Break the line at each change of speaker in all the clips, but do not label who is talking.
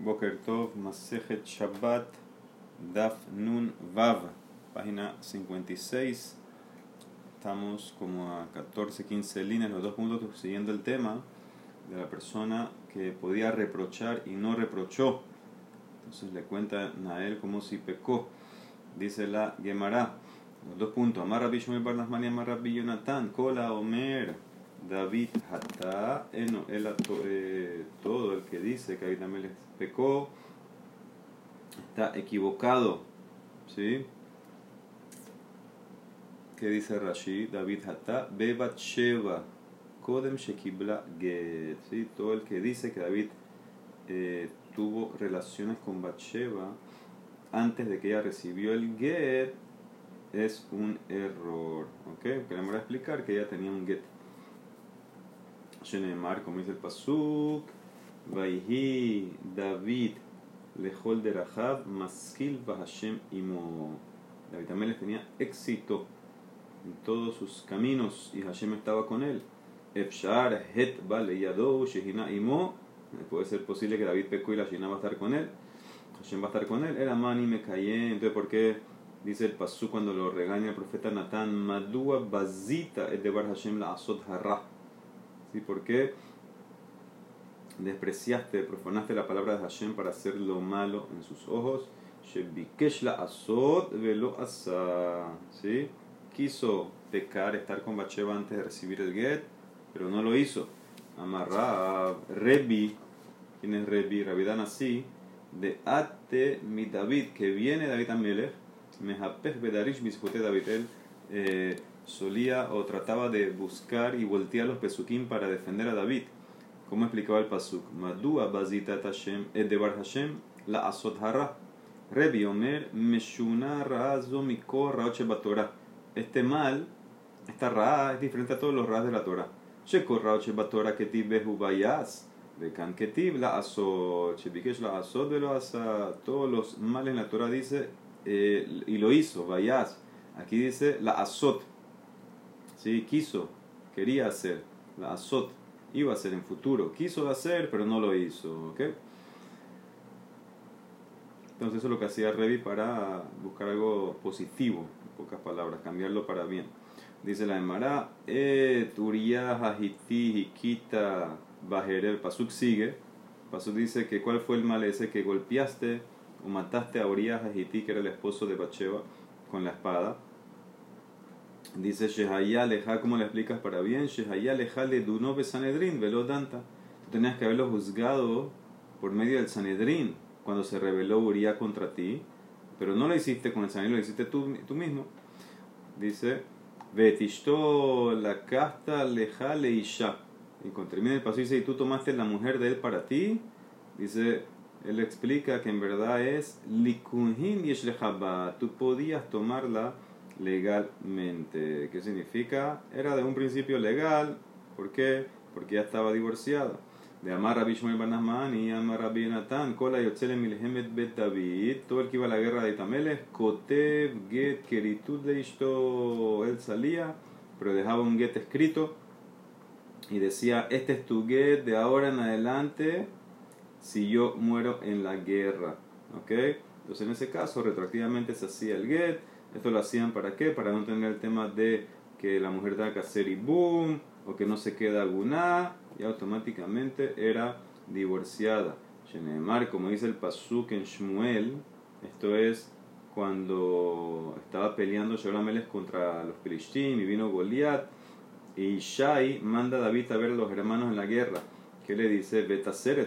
Boker Tov, Masejet Shabbat, Daf Nun Vav, página 56. Estamos como a 14, 15 líneas, los dos puntos siguiendo el tema de la persona que podía reprochar y no reprochó. Entonces le cuenta a él como si pecó. Dice la Gemara, los dos puntos. Amar Rabbi Shmuel Bar Nachmani, Amar Rabbi Yonatan, Kola Omer, David Hatta, Eno, él, eh, todo el que dice que David Amelech pecó está equivocado. ¿Sí? ¿Qué dice Rashi? David Hatta, Bebat Sheva, Kodem Shekibla Get. ¿Sí? Todo el que dice que David eh, tuvo relaciones con Batsheva antes de que ella recibió el Get es un error. ¿Ok? Queremos explicar que ella tenía un Get. Shenemar, como dice el Pasuk, Vaihi David Lejol de Rahab, Maskil Bahashem Imo. David también tenía éxito en todos sus caminos y Hashem estaba con él. Efshar Het Bale Yadou Shehina Imo. Puede ser posible que David pecó y la Shina va a estar con él. Hashem va a estar con él. Era Mani me callé. Entonces, ¿por qué dice el Pasuk cuando lo regaña el profeta Natán? Madua Bazita et Debar Hashem la Asot Harra. ¿Sí? ¿Por qué despreciaste, profanaste la palabra de Hashem para hacer lo malo en sus ojos? Velo. ¿Sí? Quiso pecar, estar con Bacheva antes de recibir el get, pero no lo hizo. Amarra Rebi, ¿quién es Rebi? Rabidan así, de Ate mi David, que viene David Amelech, Mejapech Bedarish David, él eh, solía o trataba de buscar y voltear los pesukim para defender a David. ¿Cómo explicaba el pasuk? Madua bazita Hashem, Edebar Hashem, la asot hara. Rebi Omer, Meshuna Razo Mikor Raoche Batorah. Este mal, esta ra es diferente a todos los ra de la Torah. Shekor Raoche Batorah Ketib Behu Bayas. Bekan Ketib la asot. Shebikesh la asot velo asa. Todos los males en la Torah dice, eh, y lo hizo, Bayas. Aquí dice la asot. ¿Sí? quiso, quería hacer, la azot, iba a hacer en futuro, quiso hacer, pero no lo hizo, ¿ok? Entonces eso es lo que hacía Revi para buscar algo positivo, en pocas palabras, cambiarlo para bien. Dice la Emara, eh, Turia, Hajiti, Hikita, Bajerer, Pasuk sigue. Pasuk dice que cuál fue el mal ese que golpeaste o mataste a Uriah Hajiti, que era el esposo de Bacheva, con la espada. Dice Shehaya leja, ¿cómo le explicas para bien? Shehaya leja le dunove Sanedrin, velo danta. Tú tenías que haberlo juzgado por medio del Sanedrin cuando se rebeló Uriah contra ti, pero no lo hiciste con el Sanedrin, lo hiciste tú, tú mismo. Dice, Betishto la casta leja le isha. Y cuando termina el paso dice, y tú tomaste la mujer de él para ti, dice, él explica que en verdad es likunhin yesh tú podías tomarla legalmente. ¿Qué significa? Era de un principio legal. ¿Por qué? Porque ya estaba divorciada. De Amar Rabbi Shmuel y Amar Rabbi Natán, Kola Yotzele Milhemet Bet David, todo el que iba a la guerra de Itameles, Kotev Get Keritud de Ishto, él salía, pero dejaba un get escrito y decía, este es tu get de ahora en adelante si yo muero en la guerra. ¿Ok? Entonces en ese caso retroactivamente se hacía el get esto lo hacían para qué? Para no tener el tema de que la mujer tenga que hacer y boom, o que no se queda alguna, y automáticamente era divorciada. Shenemar, como dice el Pasuk en Shmuel, esto es cuando estaba peleando Sholameles contra los Pelishtim y vino Goliat, y Shai manda a David a ver a los hermanos en la guerra. ¿Qué le dice? Betaser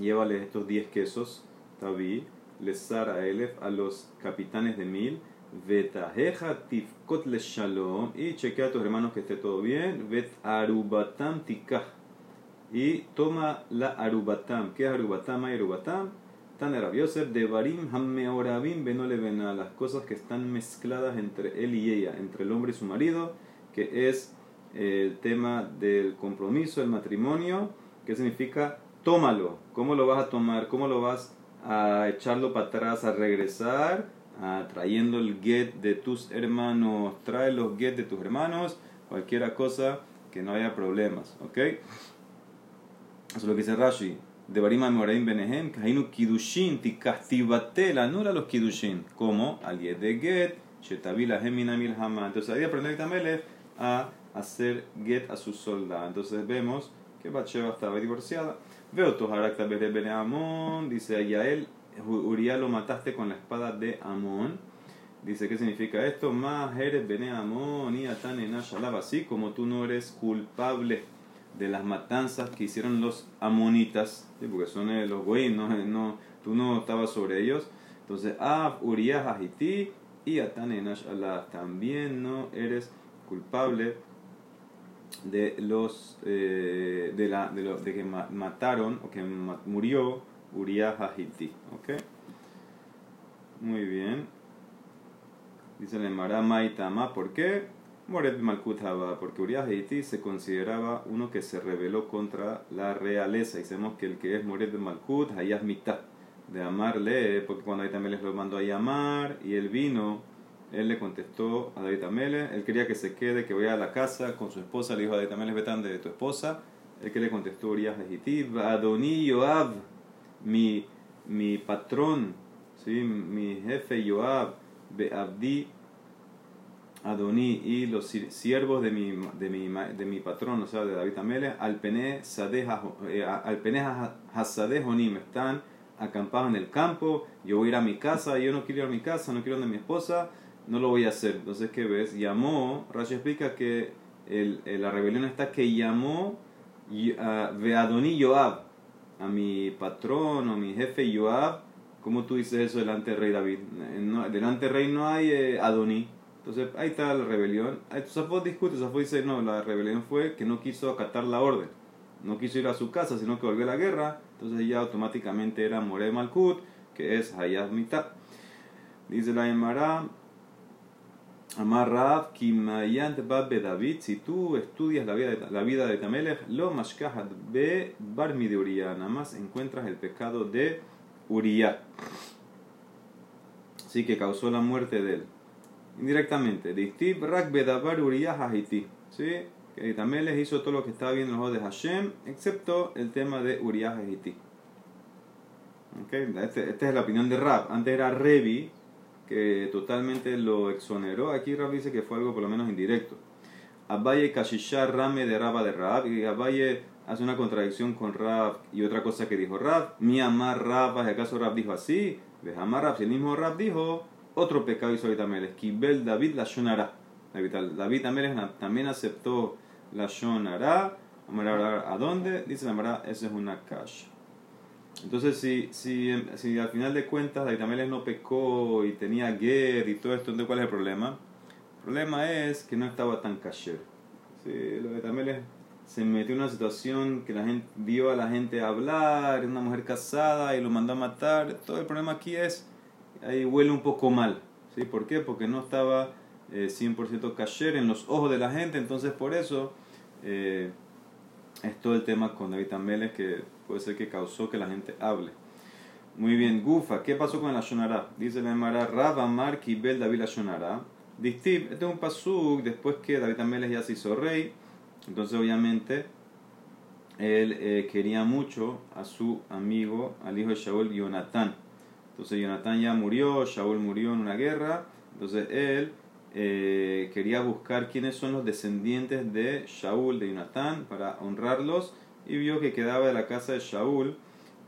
llévale estos 10 quesos, David lesar a Elef, a los capitanes de mil, vetajeja tifkot shalom, y chequea a tus hermanos que esté todo bien, vet arubatam tikah, y toma la arubatam. ¿Qué es arubatam? Hay arubatam. Tan Yosef Hammeorabim las cosas que están mezcladas entre él y ella, entre el hombre y su marido, que es el tema del compromiso, el matrimonio, que significa tómalo. ¿Cómo lo vas a tomar? ¿Cómo lo vas a echarlo para atrás, a regresar, a, trayendo el get de tus hermanos, trae los get de tus hermanos, cualquier cosa que no haya problemas, ¿ok? Eso es lo que dice Rashi. De Barima Moraim Benehem, Kainu Kidushin, Tikastibatela, anula los Kidushin. Como al de Get, Shetabila Gemina Milhama. Entonces ahí aprende Tamelech a hacer Get a su soldado. Entonces vemos que Batsheba estaba divorciada. Veo Toharakta Bene Amon, dice Yael, Uriah lo mataste con la espada de Amón. Dice, ¿qué significa esto? Más eres Bene Amón y Atan así como tú no eres culpable de las matanzas que hicieron los amonitas, porque son eh, los goyim, no, no, tú no estabas sobre ellos. Entonces, Ab, Uriah, Hajiti y Atan Allah, también no eres culpable de los eh, de, la, de, lo, de, que mataron o que murió Uriah Hajiti. ¿Ok? Muy bien. Dice el Emara Maitama, ¿por qué? Moret Malkut porque Uriah Hajiti se consideraba uno que se rebeló contra la realeza. Dicemos que el que es Moret Malkut, Hayas mitad de amarle, porque cuando David les lo mandó a llamar y él vino, él le contestó a David Amele, él quería que se quede, que vaya a la casa con su esposa, le dijo a David Amele, vetan de tu esposa, él que le contestó Uriah Hajiti, Adoni Yoab, mi, mi patrón, ¿sí? mi jefe Yoab, Beabdi Adoní y los siervos de mi, de mi, de mi patrón, o sea, de David Amele, al Pene Hasadejonim, están acampados en el campo, yo voy a ir a mi casa, yo no quiero ir a mi casa, no quiero ir a mi esposa, no lo voy a hacer. Entonces, ¿qué ves? Llamó, Rashi explica que el, la rebelión está que llamó a Adoní Yoab, a mi patrón o mi jefe Yoab, ¿cómo tú dices eso delante del rey David? delante del rey no hay eh, Adoní entonces ahí está la rebelión. Safot discute, Safot dice, no, la rebelión fue que no quiso acatar la orden. No quiso ir a su casa, sino que volvió a la guerra. Entonces ya automáticamente era More Malkut, que es Hayat Mitad. Dice la Emara, Amar Rav, Kimayant Babbe David, si tú estudias la vida de, la vida de Tamelech, lo mashkahat be barmi de Uriah, nada más encuentras el pecado de Uriah. Sí, que causó la muerte de él indirectamente. Distib rak bedabar uriyah hahiti. ¿Sí? Que les hizo todo lo que estaba viendo en los ojos de Hashem, excepto el tema de Uriah hahiti. Okay. Este, esta es la opinión de Rab. Antes era Revi, que totalmente lo exoneró. Aquí Rab dice que fue algo por lo menos indirecto. Abaye Kashishar Rame de Raba de Rab. Y Abaye hace una contradicción con Rab y otra cosa que dijo Rab. Mi amar Rab, ¿acaso Rab dijo así? Amar Rab, si el mismo Rab dijo otro pecado hizo David Amelech. Kibel David la Shonara. David Amelech también aceptó la Shonara. ¿A dónde? Dice la Mara, eso es una cash. Entonces, si, si, si al final de cuentas David Amelech no pecó y tenía guerra y todo esto, entonces ¿cuál es el problema? El problema es que no estaba tan kasher. Sí, David Amelech se metió en una situación que la gente vio a la gente hablar, una mujer casada y lo mandó a matar. Todo el problema aquí es ahí huele un poco mal. ¿sí? ¿Por qué? Porque no estaba eh, 100% kasher en los ojos de la gente, entonces por eso eh, es todo el tema con David Ameles que puede ser que causó que la gente hable. Muy bien, Gufa, ¿qué pasó con la Shonara? Dice la Emara, Rav Amar Kibel David la. Distib, este es un pasuk después que David Ameles ya se hizo rey, entonces obviamente él eh, quería mucho a su amigo, al hijo de Shaul, Jonathan. Entonces Jonathan ya murió, Shaul murió en una guerra, entonces él eh, quería buscar quiénes son los descendientes de Shaul, de Jonathan, para honrarlos, y vio que quedaba de la casa de Shaul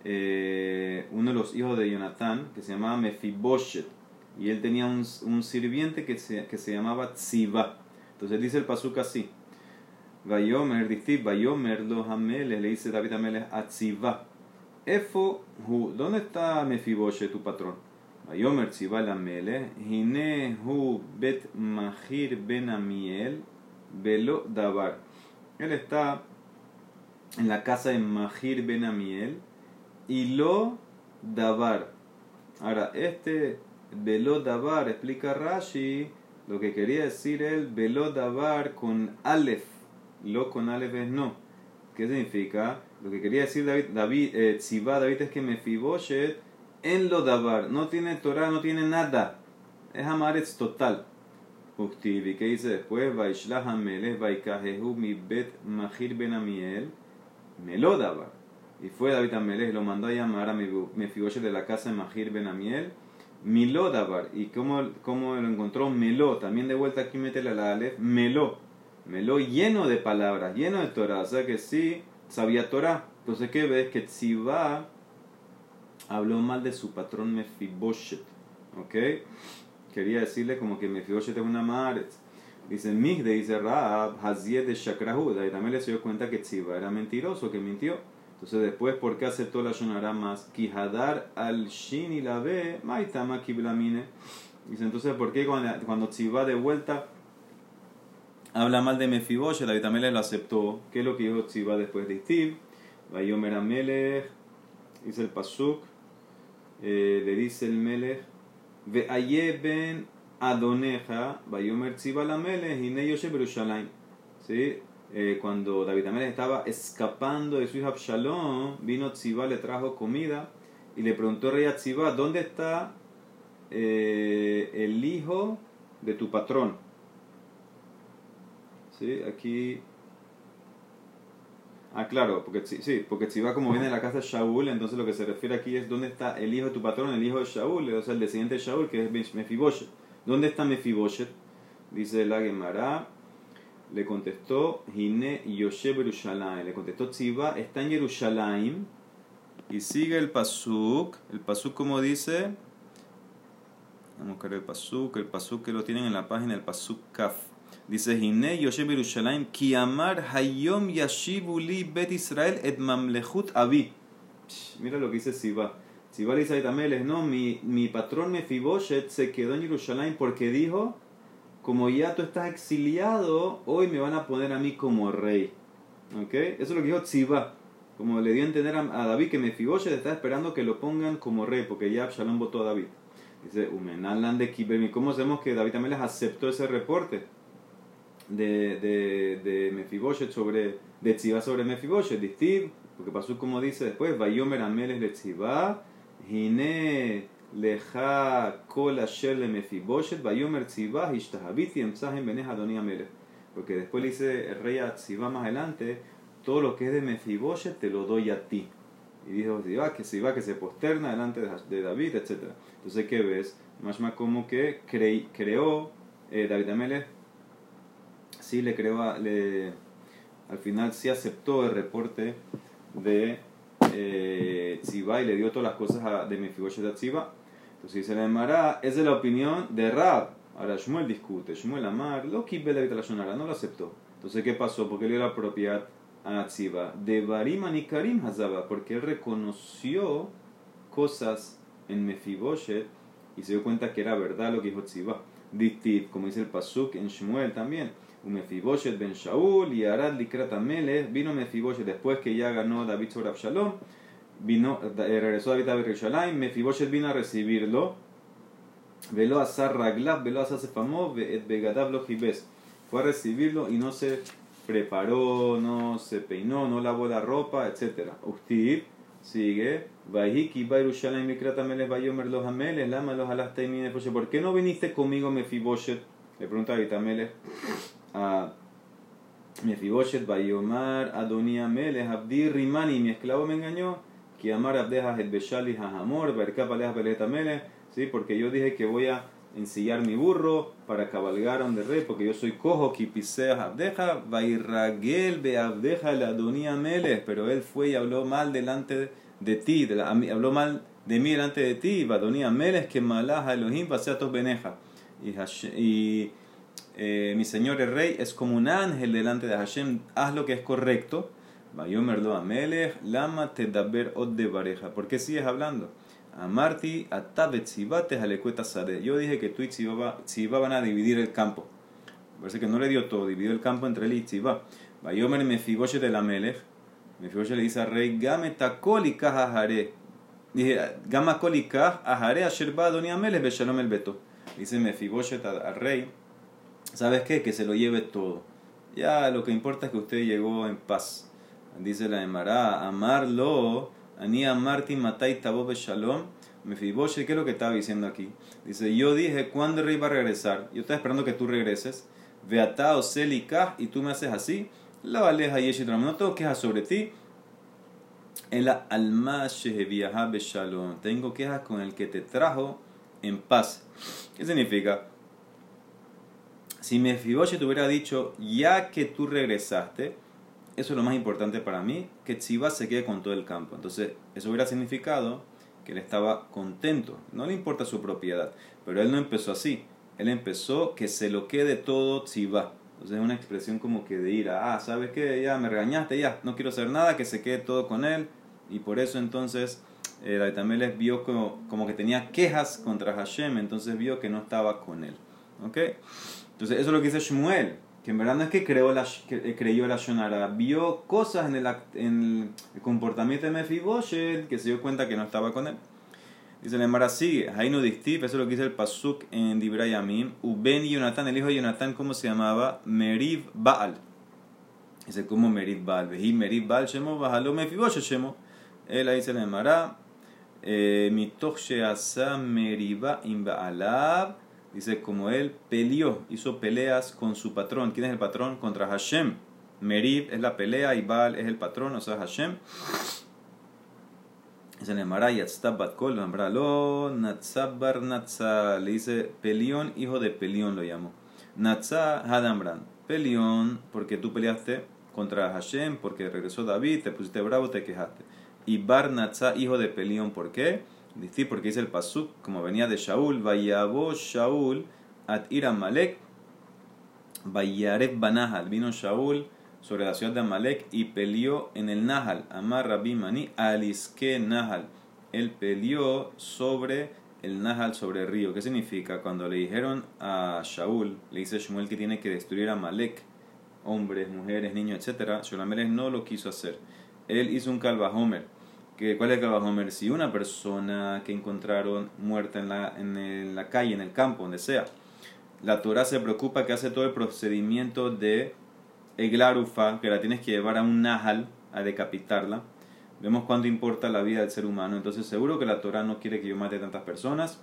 eh, uno de los hijos de Jonathan, que se llamaba Mefiboshet, y él tenía un, un sirviente que se, que se llamaba Tziba. Entonces dice el pasuk así. Vayomer, Vayomer los Ameles, le dice David Ameles a Tziba. Efo, ¿dónde está Mefiboshe, tu patrón? Ayomer Tzibal Amele, Hine hu bet Mahir ben Amiel, Velo Dabar. Él está en la casa de Mahir ben Amiel y lo Dabar. Ahora, este Velo Dabar, explica Rashi, lo que quería decir él, Velo Dabar con Aleph, lo con Aleph es no. ¿Qué significa? Lo que quería decir David, David eh, David es que Mefiboshet en lo dabar, no tiene Torah, no tiene nada. Es Amaretz total. ¿Y qué dice después? Vaishlah Hamelech Vaikajehu mi bet Mahir ben Amiel Melo dabar. Y fue David Amelech lo mandó a llamar a Mefiboshet de la casa de Mahir Ben Amiel. ¿Y cómo, cómo lo encontró? Meló. También de vuelta aquí mete la Aleph. Meló. Meló lleno de palabras, lleno de Torah. O sea que sí, sabía Torah. Entonces, ¿qué ves? Que Tziba habló mal de su patrón Mefiboshet. ¿Ok? Quería decirle como que Mefiboshet es una madre. Dice Migde, dice Raab, Haziet de Shakrahuda. Y también le se dio cuenta que Tziba era mentiroso, que mintió. Entonces después, ¿por qué aceptó la Shonara más? Kihadar al Shin y la B, Maitama Kiblamine. Dice entonces, ¿por qué cuando, cuando Tziba de vuelta habla mal de Mefiboshet, David también lo aceptó? ¿Qué es lo que dijo Tziba después de Steve? Vayomer Amelech, dice el Pasuk, eh, le dice el Melech, Ve ben Adoneja, Vayomer Tziba la Melech, y Neyoshe Berushalayim. ¿Sí? Eh, cuando David Amelech estaba escapando de su hijo Absalón, vino Tziba, le trajo comida y le preguntó rey a Tziba, ¿dónde está eh, el hijo de tu patrón? ¿Sí? Aquí... Ah, claro, porque sí, porque Tziba como viene de la casa de Shaul, entonces lo que se refiere aquí es dónde está el hijo de tu patrón, el hijo de Shaul, o sea, el descendiente de Shaul, que es Mefiboshet. ¿Dónde está Mefiboshet? Dice la Gemara, le contestó Hine Yoshe Yerushalayim. Le contestó Tziba, está en Jerusalén. Y sigue el Pasuk. El Pasuk, como dice. Vamos a buscar el Pasuk. El Pasuk que lo tienen en la página del Pasuk Kaf. Dice Hine Yoshe Yerushalayim. Ki amar hayom yashibuli bet Israel et mamlechut avi. Mira lo que dice Tziba. Le dice a no, mi, mi patrón Mefiboshet se quedó en Jerusalén porque dijo como ya tú estás exiliado, hoy me van a poner a mí como rey. ¿Ok? Eso es lo que dijo Tziba. Como le dio a entender a, David que Mefiboshet está esperando que lo pongan como rey, porque ya Absalom votó a David. Dice, Umenalan de Kibemi. ¿Cómo sabemos que David también les aceptó ese reporte de, de, de Mefiboshet sobre, de Tziba sobre Mefiboshet? Distiv, porque pasó como dice después, Vayomer Ameles de Tziba, Hine Leja kol asher le mefiboshet, vayomer tzibah, ishtahabit y emsahem beneh adonia melech. Porque después le dice el rey a Tzibah más adelante, todo lo que es de Mefiboshet te lo doy a ti. Y dijo Tzibah que Tzibah que se posterna delante de David, etc. Entonces, ¿qué ves? Más más como que creó eh, David Amelech, sí le creó, le, al final sí aceptó el reporte de eh, Tzibah y le dio todas las cosas de Mefiboshet a Tzibah. Entonces dice la Emara, es de la opinión de Rab. Ahora Shmuel discute, Shmuel Amar, lo que la Shonara, no lo aceptó. Entonces, ¿qué pasó? Porque le dio la propiedad a Tziba. De Bariman y Karim Hazaba, porque él reconoció cosas en Mefiboshet y se dio cuenta que era verdad lo que dijo Tziba. Dictiv, como dice el Pasuk en Shmuel también. Mefiboshet ben Shaul y Arad Likrat vino Mefiboshet después que ya ganó David sobre Absalom vino, eh, regresó David a Jerusalén, Mefiboshet vino a recibirlo, velo a Sarraglab, velo a Sefamov, Begadav lo Fue a recibirlo y no se preparó, no se peinó, no lavó la ropa, etc. Usted sigue, Vahiki, Bairushalayim, Mikratameles, Bayomer los Ameles, Lama los Alastaimines, ¿por qué no viniste conmigo, Mefiboshet? Le pregunta David Ameles a Mefiboshet, Bayomar, Adonia Ameles, Abdi Rimani, mi esclavo me engañó. Que amar abdejas el beshali hajamor, ¿sí? porque yo dije que voy a ensillar mi burro para cabalgar a donde rey, porque yo soy cojo, kipiseas abdeja, vairragel be abdeja la adonía meles, pero él fue y habló mal delante de ti, de la, habló mal de mí delante de ti, Adonía meles que malaja Elohim paseatos beneja. Y, y eh, mi señor el rey es como un ángel delante de Hashem, haz lo que es correcto Vayomer lo amelech, lama daber od de pareja. ¿Por qué sigues hablando? Amarti atabet sibate alecueta sade. Yo dije que tú y Tziba van a dividir el campo. Parece que no le dio todo, dividió el campo entre él y Tziba. Vayomer mefiboshe de la melech. Mefiboshe le dice al rey, game takoli jare. Dije, gama koli ajare asher ba doni amelech beshalom el beto. Dice Mefiboshe al rey, ¿sabes qué? Que se lo lleve todo. Ya lo que importa es que usted llegó en paz. Dice la Emara, amarlo, ani amarti matai tabo shalom. Mefiboshe, ¿qué es lo que estaba diciendo aquí? Dice, yo dije, ¿cuándo rey va a regresar? Yo estaba esperando que tú regreses. Veata o selikah, y tú me haces así. La aleja y no tengo quejas sobre ti. El alma beshalom. Tengo quejas con el que te trajo en paz. ¿Qué significa? Si Mefiboshet hubiera dicho, ya que tú regresaste, eso es lo más importante para mí, que Tziba se quede con todo el campo. Entonces, eso hubiera significado que él estaba contento. No le importa su propiedad. Pero él no empezó así. Él empezó que se lo quede todo Tziba. Entonces es una expresión como que de ira. Ah, ¿sabes qué? Ya me regañaste, ya. No quiero hacer nada, que se quede todo con él. Y por eso entonces eh, David les vio como, como que tenía quejas contra Hashem. Entonces vio que no estaba con él. ¿Ok? Entonces, eso es lo que dice Shmuel, que en verdad no es que, creó la, que eh, creyó la Shonara, vio cosas en el, en el comportamiento de Mefiboshet que se dio cuenta que no estaba con él. Dice la Emara sigue, Hainu Distip, eso es lo que dice el Pasuk en Dibrayamim, Uben Yonatán, el hijo de Yonatán, ¿cómo se llamaba? Meriv Baal. Dice, ¿cómo Meriv Baal? Vejí Meriv Baal, Shemo, Bajalo Mefiboshet, Shemo. Él ahí dice la Emara, eh, Mitoch Sheasa Meriba Im Baalab, Dice, como él peleó, hizo peleas con su patrón. ¿Quién es el patrón? Contra Hashem. Merib es la pelea y Baal es el patrón, o sea, Hashem. Dice en el Natzabar Natza. Le dice, Pelión, hijo de Pelión lo llamó. Natza Hadamran. Pelión, porque tú peleaste contra Hashem, porque regresó David, te pusiste bravo, te quejaste. Y Bar Natza, hijo de Pelión, ¿por qué? Dice porque dice el pasuk, como venía de Shaul, Vayabo Shaul at ir Amalek, Vayareb Banahal. Vino Shaul sobre la ciudad de Amalek y peleó en el Nahal. Amar Rabbi Mani Aliske Nahal. Él peleó sobre el Nahal, sobre el río. ¿Qué significa? Cuando le dijeron a Shaul, le dice Shmuel que tiene que destruir a Amalek, hombres, mujeres, niños, etc. Shulamelech no lo quiso hacer. Él hizo un calvajomer que, ¿Cuál es el Homer? Si una persona que encontraron muerta en la, en la calle, en el campo, donde sea, la Torah se preocupa que hace todo el procedimiento de eglarufa, que la tienes que llevar a un nahal a decapitarla. Vemos cuánto importa la vida del ser humano. Entonces, seguro que la Torah no quiere que yo mate tantas personas.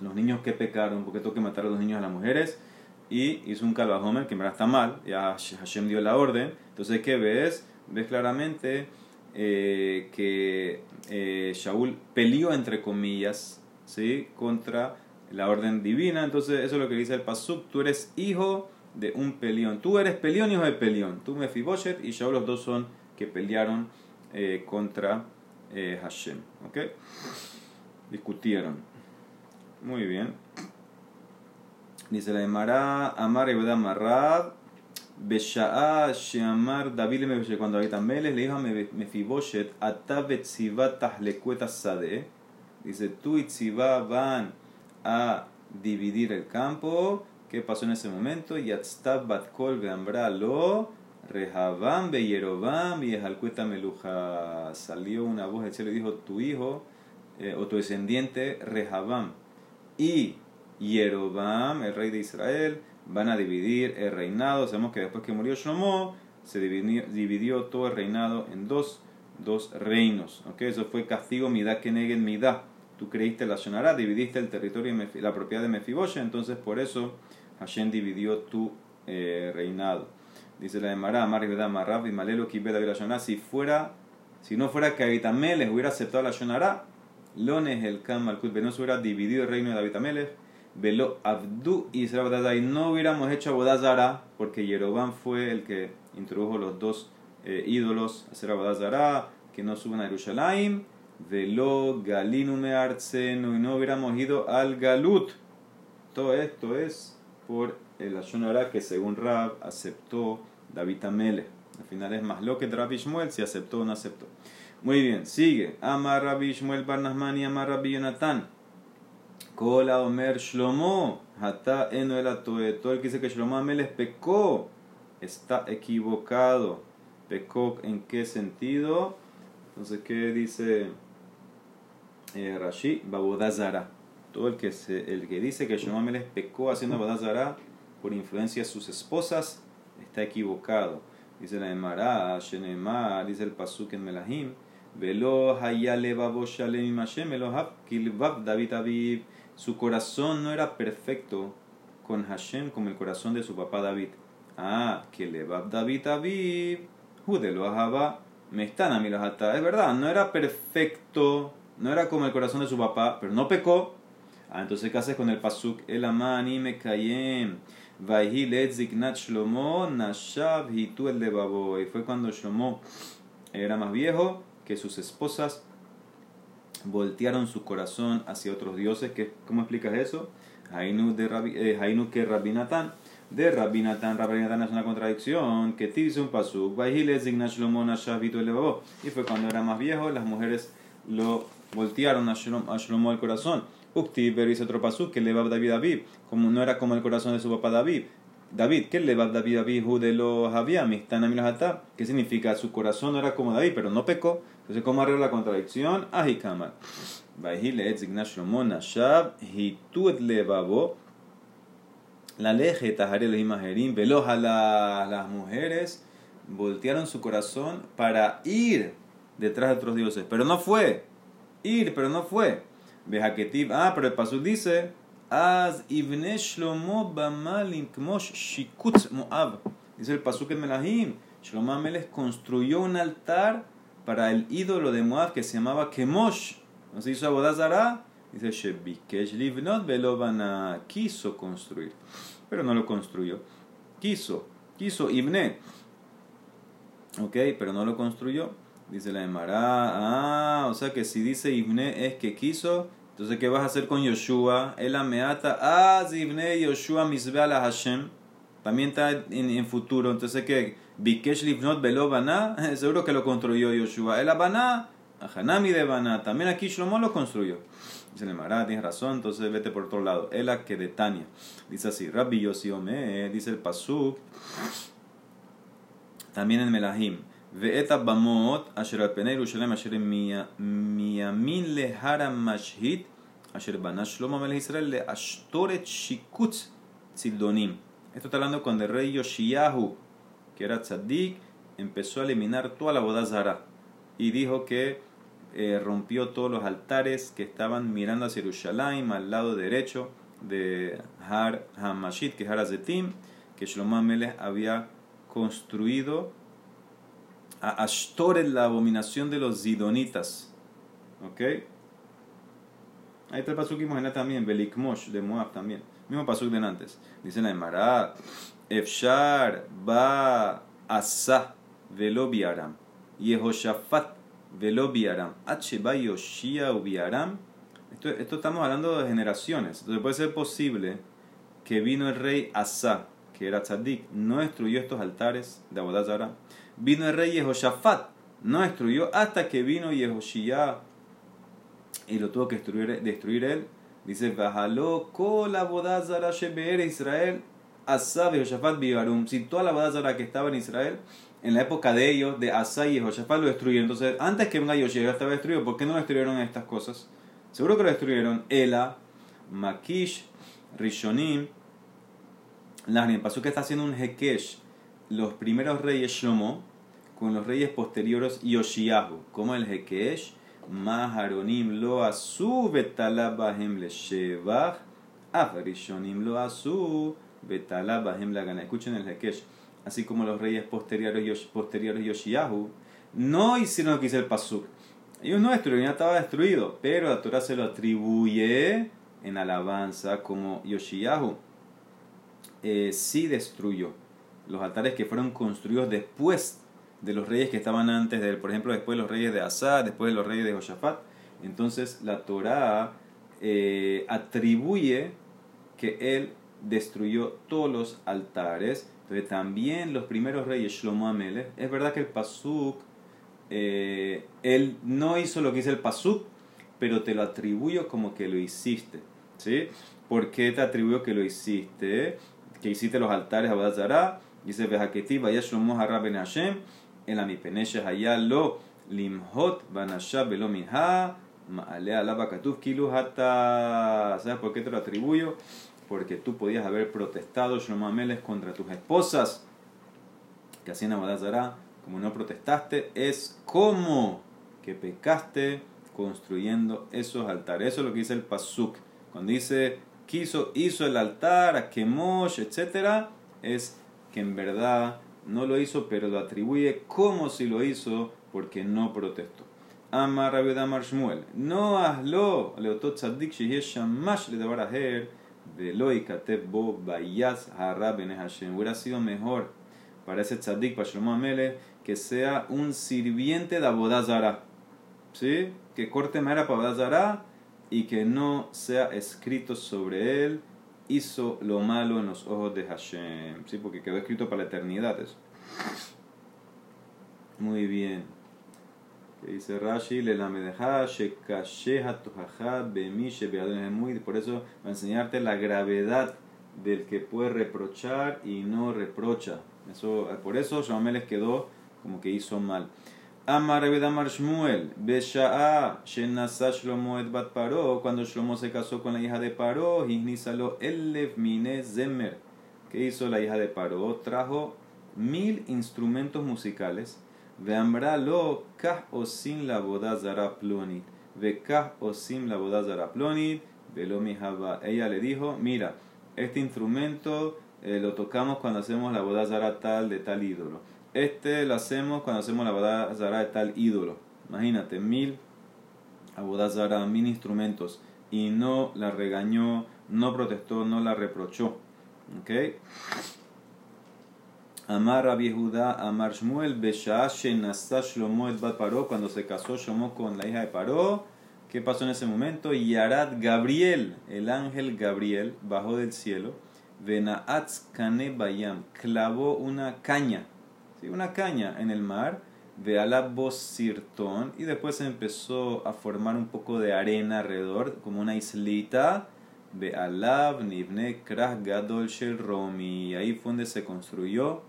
Los niños que pecaron, porque tengo que matar a los niños a las mujeres. Y hizo un calvajomer que en verdad está mal. Ya Hashem dio la orden. Entonces, ¿qué ves? Ves claramente eh, que eh, Shaul peleó, entre comillas, ¿sí? contra la orden divina. Entonces, eso es lo que dice el Pasuk. Tú eres hijo de un pelión. Tú eres pelión, hijo de pelión. Tú Mefiboshet y Shaul, los dos son que pelearon eh, contra Hashem. ¿Ok? Discutieron. Muy bien. Dice la Emara, Amar Ebeda Marrad. Besha'a Sheamar David le cuando David Ameles le dijo a Mefiboshet, Atavet Tziva Tahlekueta Sade. Dice, tú y Tziva van a dividir el campo. ¿Qué pasó en ese momento? Yatztab Batkol Beambra lo Rehabam Beyerobam y Ejalcueta Meluja. Salió una voz del cielo y dijo, tu hijo eh, o tu descendiente Rehabam y Yerobam, el rey de Israel, van a dividir el reinado. Sabemos que después que murió Shlomo, se dividió, todo el reinado en dos, dos reinos. ¿okay? Eso fue castigo midá que neguen midá. Tú creíste la Shonara, dividiste el territorio y la propiedad de Mefiboshe, entonces por eso Hashem dividió tu eh, reinado. Dice la de Mará, Marab y Malelo la Si si no fuera que Abitamelech hubiera aceptado la Shonara, Lones el Kam Malkut no se hubiera dividido el reino de Abitamelech Velo Abdu y y no hubiéramos hecho Abodazara porque Yerobam fue el que introdujo los dos eh, ídolos a hacer Abodazara que no suben a Jerusalén. Velo Galinume Artsenu y no hubiéramos ido al Galut todo esto es por el Ashonara que según Rab aceptó David Amele. Al final es más lo que Rabbi Shmuel si aceptó o no aceptó. Muy bien sigue. Amar Rabbi Shmuel Barnasman y Amar Rabbi Yonatan Kola Omer Shlomo, Hata Eno el Todo el que dice que Shlomo Ameles pecó, está equivocado. ¿Pecó en qué sentido? Entonces, ¿qué dice eh, Rashi? Babodazara. Todo el que, se, el que dice que Shlomo Ameles pecó haciendo Babodazara por influencia de sus esposas, está equivocado. Dice la Emara, Shenemar, dice el Pasuk en Melahim. Velo hayale babo shalem kilvav David Aviv su corazón no era perfecto con Hashem como el corazón de su papá David. Ah, que le va David Aviv, lo Ahaba, me están a mí los Es verdad, no era perfecto, no era como el corazón de su papá, pero no pecó. Ah, entonces, ¿qué haces con el pasuk? El amani me cayem. Vaihi letzignat Shlomo, Nashav hitu el de Y fue cuando Shlomo era más viejo que sus esposas voltearon su corazón hacia otros dioses. ¿Cómo explicas eso? Hainu, de eh, Hainu que Rabinatán de Rabinatán, Rabinatán es una contradicción, que dice un pasuk, y fue cuando era más viejo, las mujeres lo voltearon a Shlomo el corazón. Ukti, pero dice otro pasuk, que le va David David, como no era como el corazón de su papá David. David, ¿qué le va David David de los Aviamistán ¿Qué significa? Su corazón no era como David, pero no pecó. Entonces, ¿cómo arregla la contradicción? Ahikamar. Vahile et Shlomo Nashab, Hituet Levavo, la leje imagerim, veloja las mujeres voltearon su corazón para ir detrás de otros dioses, pero no fue. Ir, pero no fue. Ah, pero el pasuk dice, Az ibne kmosh shikutz moab. Dice el pasuk en Melahim, Shlomo Ameles construyó un altar para el ídolo de Moab que se llamaba Kemosh. ¿No se hizo Abodazara? Dice Shebikesh Livnot Velovana quiso construir, pero no lo construyó. Quiso, quiso Ibne. Ok, pero no lo construyó. Dice la Emara. Ah, o sea que si dice Ibne es que quiso. Entonces, ¿qué vas a hacer con Yoshua? El ameata. Ah, Ibne Yoshua misbeala Hashem. También está en, futuro. Entonces, ¿qué? Bikesh Livnot Velovana. Seguro que lo construyó Yoshua. El Abana. Hanami de Bana. También aquí Shlomo lo construyó. Dice el Mará, tienes razón, entonces vete por otro lado. Ela que de Tania. Dice así, Rabbi Yosiome, dice el Pasuk, también en Melahim. ואת הבמות אשר על פני ירושלים אשר מימין להר המשהית אשר בנה שלמה מלך ישראל לאשתור את שיקוץ צילדונים. Esto está hablando cuando el rey Yoshiyahu, que era tzadik, empezó a eliminar toda la boda zara y dijo que eh, rompió todos los altares que estaban mirando hacia Jerusalén al lado derecho de Har Hamashit, que es Har Azetim, que Shlomo Amelech había construido a Ashtor la abominación de los Zidonitas. ¿Ok? Ahí está el pasuk que también, Belikmosh de Moab también. Mismo pasuk de antes. Dice la Emara, Efshar ba asa velo biaram. Yehoshafat Velo Biaram. Yoshia Ubiaram. Esto, esto estamos hablando de generaciones. Entonces puede ser posible que vino el rey Asa, que era tzadik, no destruyó estos altares de Abodazara. Vino el rey Yehoshafat, no destruyó hasta que vino Yehoshia y lo tuvo que destruir, destruir él. Dice, Bajaló kol Abodazara shebeer Israel, Asa Yehoshafat Biarum. Si toda la Abodazara que estaba en Israel en la época de ellos, de Asa y Jehoshaphat lo destruyeron. Entonces, antes que venga Yoshua estaba destruido, ¿por qué no destruyeron estas cosas? Seguro que lo destruyeron Ela, Makish, Rishonim, Lahni. Pasó que está haciendo un Hekesh, los primeros reyes Shlomo, con los reyes posteriores Yoshiahu, como el Hekesh, Maharonim lo asu betalabahem le shevach, Rishonim lo asu betalabahem la gana. Escuchen el Hekesh así como los reyes posteriores, posteriores Yoshiyahu, no hicieron lo que hizo el Pasuk. Ellos no destruyeron, ya estaba destruido, pero la Torah se lo atribuye en alabanza como Yoshiyahu eh, sí destruyó los altares que fueron construidos después de los reyes que estaban antes de él, por ejemplo, después de los reyes de Asa, después de los reyes de Josafat. Entonces la Torah eh, atribuye que él destruyó todos los altares entonces también los primeros reyes, Shlomo Amelech, es verdad que el Pasuk, eh, él no hizo lo que hizo el Pasuk, pero te lo atribuyo como que lo hiciste. ¿Sí? ¿Por qué te atribuyo que lo hiciste? Que hiciste los altares a Badazara. Dice, Vejaketi, vaya Shlomo Harra Ben Hashem, el Amipenesha allá lo limhot banasha velo minha, ma'alea alaba katuf kilu hata. ¿Sabes por qué te lo atribuyo? Porque tú podías haber protestado, Shlomo contra tus esposas, que hacían Abadazara, como no protestaste, es como que pecaste construyendo esos altares. Eso es lo que dice el Pasuk. Cuando dice, quiso, hizo el altar, a Kemosh, etc., es que en verdad no lo hizo, pero lo atribuye como si lo hizo, porque no protestó. Amar Rabbi Shmuel, no hazlo, leotot tzadik sheyesh shamash le bo bayaz. Hubiera sido mejor para ese tzadik, para Shlomo Amele, que sea un sirviente de Abodazara. ¿Sí? Que corte madera para Abodazara y que no sea escrito sobre él hizo lo malo en los ojos de Hashem. Sí, porque quedó escrito para la eternidad eso. Muy bien. Que dice Rashi, le muy Por eso va a enseñarte la gravedad del que puede reprochar y no reprocha. Eso, por eso les quedó como que hizo mal. Amar Amar Shmuel, Besha'a, Shenasa Shlomo et Bat Paro, cuando Shlomo se casó con la hija de Paro, Hiznisalo Elef Mine Zemer. ¿Qué hizo la hija de Paro? Trajo mil instrumentos musicales. Veambra lo kah osim la boda zara plonit. Ve kah osim la boda zara plonit. Velo mi Ella le dijo, mira, este instrumento eh, lo tocamos cuando hacemos la boda zara tal de tal ídolo este lo hacemos cuando hacemos la bodazara de tal ídolo. Imagínate, mil abodazara, mil instrumentos. Y no la regañó, no protestó, no la reprochó. ¿Ok? Amar Rabbi Judá, Amar Shmuel, Besha'a Shenasa Shlomo et Bat Paró, cuando se casó Shlomo con la hija de Paró, ¿qué pasó en ese momento? Yarad Gabriel, el ángel Gabriel, bajó del cielo, Venaatz Kane Bayam, clavó una caña una caña en el mar, de Alabosirtón, y después empezó a formar un poco de arena alrededor, como una islita, de Alab, Nibne, Krah, Gadol, Romi, y ahí fue donde se construyó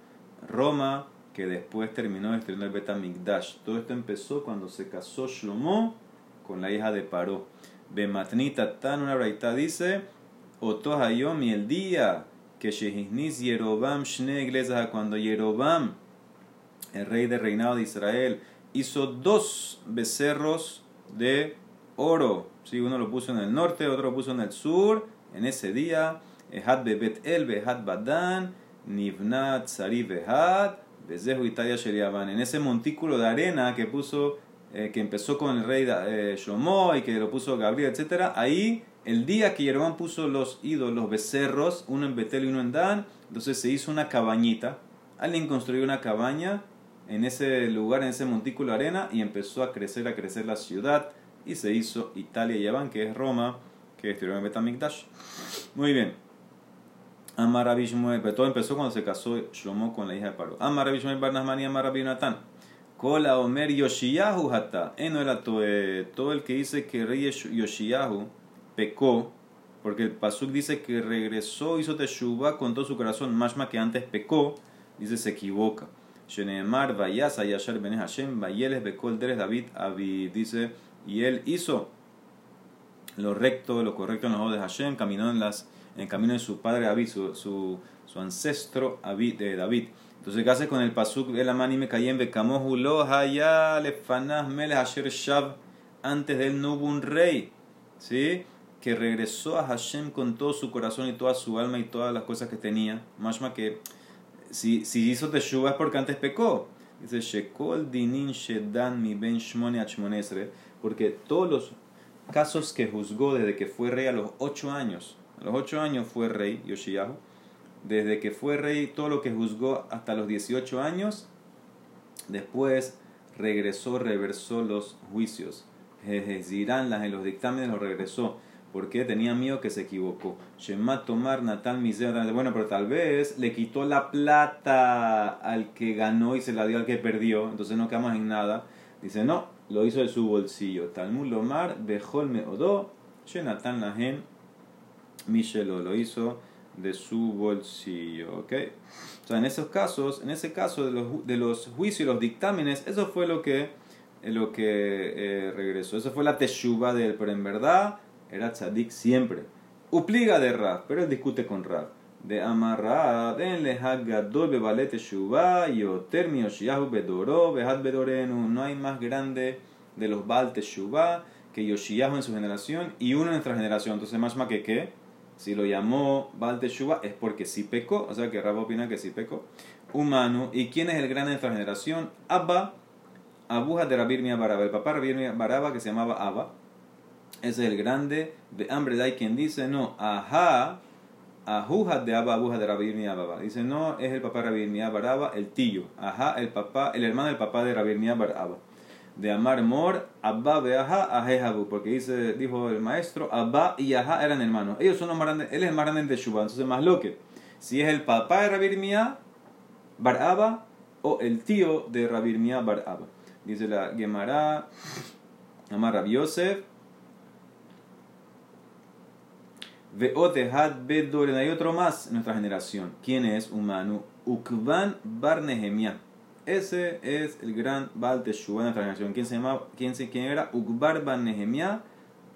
Roma, que después terminó destruyendo el Betamigdash. Todo esto empezó cuando se casó Shlomo con la hija de Paró. Bematnita Tan, una braita dice, Hayom y el día que Shehiznis Yerobam Shne cuando Yerobam el rey de reinado de Israel, hizo dos becerros de oro. Sí, uno lo puso en el norte, otro lo puso en el sur. En ese día, Ehad Bebet El, Behad Badan, Nivnat Sari Behad, Bezehu Italia Sheriaban. En ese montículo de arena que puso, eh, que empezó con el rey eh, Shlomo y que lo puso Gabriel, etc. Ahí, el día que Jeroboam puso los ídolos, los becerros, uno en Betel y uno en Dan, entonces se hizo una cabañita. Alguien construyó una cabaña en ese lugar, en ese montículo de arena, y empezó a crecer, a crecer la ciudad, y se hizo Italia y que es Roma, que en Betamikdash. Muy bien. Amar todo empezó cuando se casó Shlomo con la hija de Paro. Amar Abishmuel Barnasmani, Amar Natán. Kola Omer Yoshiyahu Hata. Eno era todo el que dice que rey Yoshiyahu pecó, porque el Pasuk dice que regresó, hizo Teshuvah con todo su corazón, más que antes pecó, dice se equivoca. Shenemar Vayas Ayashar Ben Hashem Vayeles Bekol David Abid dice y él hizo lo recto, lo correcto en los ojos de Hashem, caminó en las en el camino de su padre David, su, su, su ancestro de David. Entonces, ¿qué hace con el pasuk? El amani me cayó en Bekamohu lo haya lefanah mele asher shav. Antes de él no hubo un rey, ¿sí? Que regresó a Hashem con todo su corazón y toda su alma y todas las cosas que tenía. Más que si, si hizo teshuva es porque antes pecó. Dice, Shekol dinin shedan mi ben shmone porque todos los casos que juzgó desde que fue rey a los ocho años, a los ocho años fue rey Yoshiyahu, desde que fue rey, todo lo que juzgó hasta los 18 años, después regresó, reversó los juicios. Jezirán, las en los dictámenes los regresó porque tenía miedo que se equivocó. Shema tomar natal misera. Bueno, pero tal vez le quitó la plata al que ganó y se la dio al que perdió. Entonces no quedamos en nada. Dice, no, lo hizo de su bolsillo. Talmud Lomar, Bejol me odó. Shenatan Lahen, Michelo lo hizo de su bolsillo. ¿Ok? O sea, en esos casos, en ese caso de los, de los juicios los dictámenes, eso fue lo que, lo que eh, regresó. Eso fue la teshuva de él. Pero en verdad era tzadik siempre. Upliga de Rab, pero él discute con Rab. De amarra, denle hagadol bebalete shuba, yoter Yoshiyahu bedoro, behad bedorenu. No hay más grande de los Baal Teshuvah que Yoshiyahu en su generación y uno en nuestra generación. Entonces, más que qué, si lo llamó Baal Teshuvah es porque sí pecó, o sea que Rab opina que sí pecó. Humano, ¿y quién es el grande de nuestra generación? Abba, Abuja de Rabir Mia Baraba, el papá Rabir Mia Baraba que se llamaba Abba. Ese es el grande de hambre. Hay quien dice, no, ajá, ajuja de Abba, abuja de Rabir Mia Baraba. Dice, no, es el papá Rabir Mia Baraba, el tío. Ajá, el papá, el hermano del papá de Rabir Mia Baraba. De Amar Mor, Abba Beaja, Ajejabu. Porque dice, dijo el maestro, Abba y Ajá eran hermanos. Ellos son los más grandes, él es el más grande de Shubá. Entonces, más lo que, si es el papá de Rabir Mia Baraba o el tío de Rabir Mia Baraba. Dice la Gemara, Amar Rabbi Yosef, Veotehad Bedoren. Hay otro más en nuestra generación. ¿Quién es? Humano. Ukvan Bar Nehemia. Ese es el gran Baal de nuestra generación. ¿Quién se llamaba? ¿Quién, se, quién era? Ukbar Bar Nehemia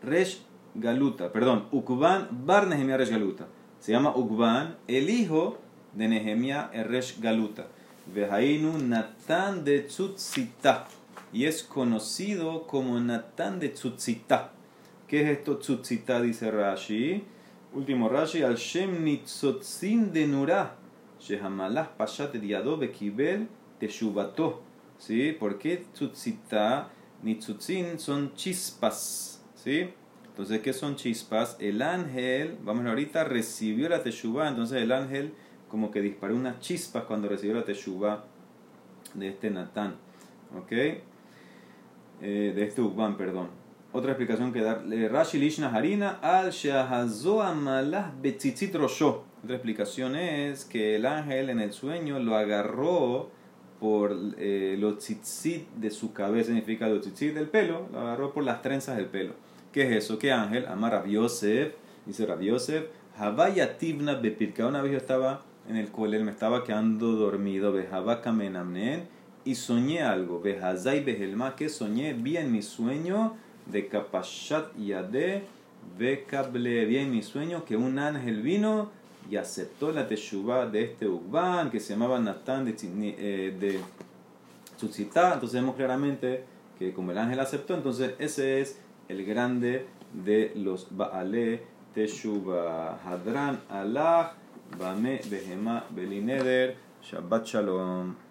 Resh Galuta. Perdón, Ukban Bar Nehemia Resh Galuta. Se llama Ukban, el hijo de Nehemia Resh Galuta. Vehainu Natan de Tzutzita. Y es conocido como Natan de Tzutzita. ¿Qué es esto Tzutzita? Dice Rashi. Último Rashi, al Shem Nitzotzin de Nurah, Shehamalah Pashat Diado Bekibel Teshubato. ¿Sí? ¿Por qué Tzutzita? Nitzotzin son chispas. ¿Sí? Entonces, ¿qué son chispas? El ángel, vamos ahorita, recibió la Teshuvah. Entonces, el ángel como que disparó unas chispas cuando recibió la Teshuvah de este Natán. ¿Ok? Eh, de este Ukban, perdón otra explicación que dar Rashi Lishna Harina al Shahazoa Malah Betzitzit. Otra explicación es que el ángel en el sueño lo agarró por eh, los tzitzit de su cabeza, significa los tzitzit del pelo, lo agarró por las trenzas del pelo. ¿Qué es eso? ¿Qué ángel? Amar Yosef, dice Rabbi Havaya Tivna Bepirka. Una vez yo estaba en el él me estaba quedando dormido, y soñé algo, Behazai Behelma, que soñé, vi en mi sueño de Kapashat Yade Bekable. Vi en mi sueño que un ángel vino y aceptó la teshuva de este Ugban que se llamaba Natán de, eh, de Entonces vemos claramente que como el ángel aceptó, entonces ese es el grande de los Baale Teshuva. Hadran Allah, Bame Behema Belineder. Shabbat Shalom.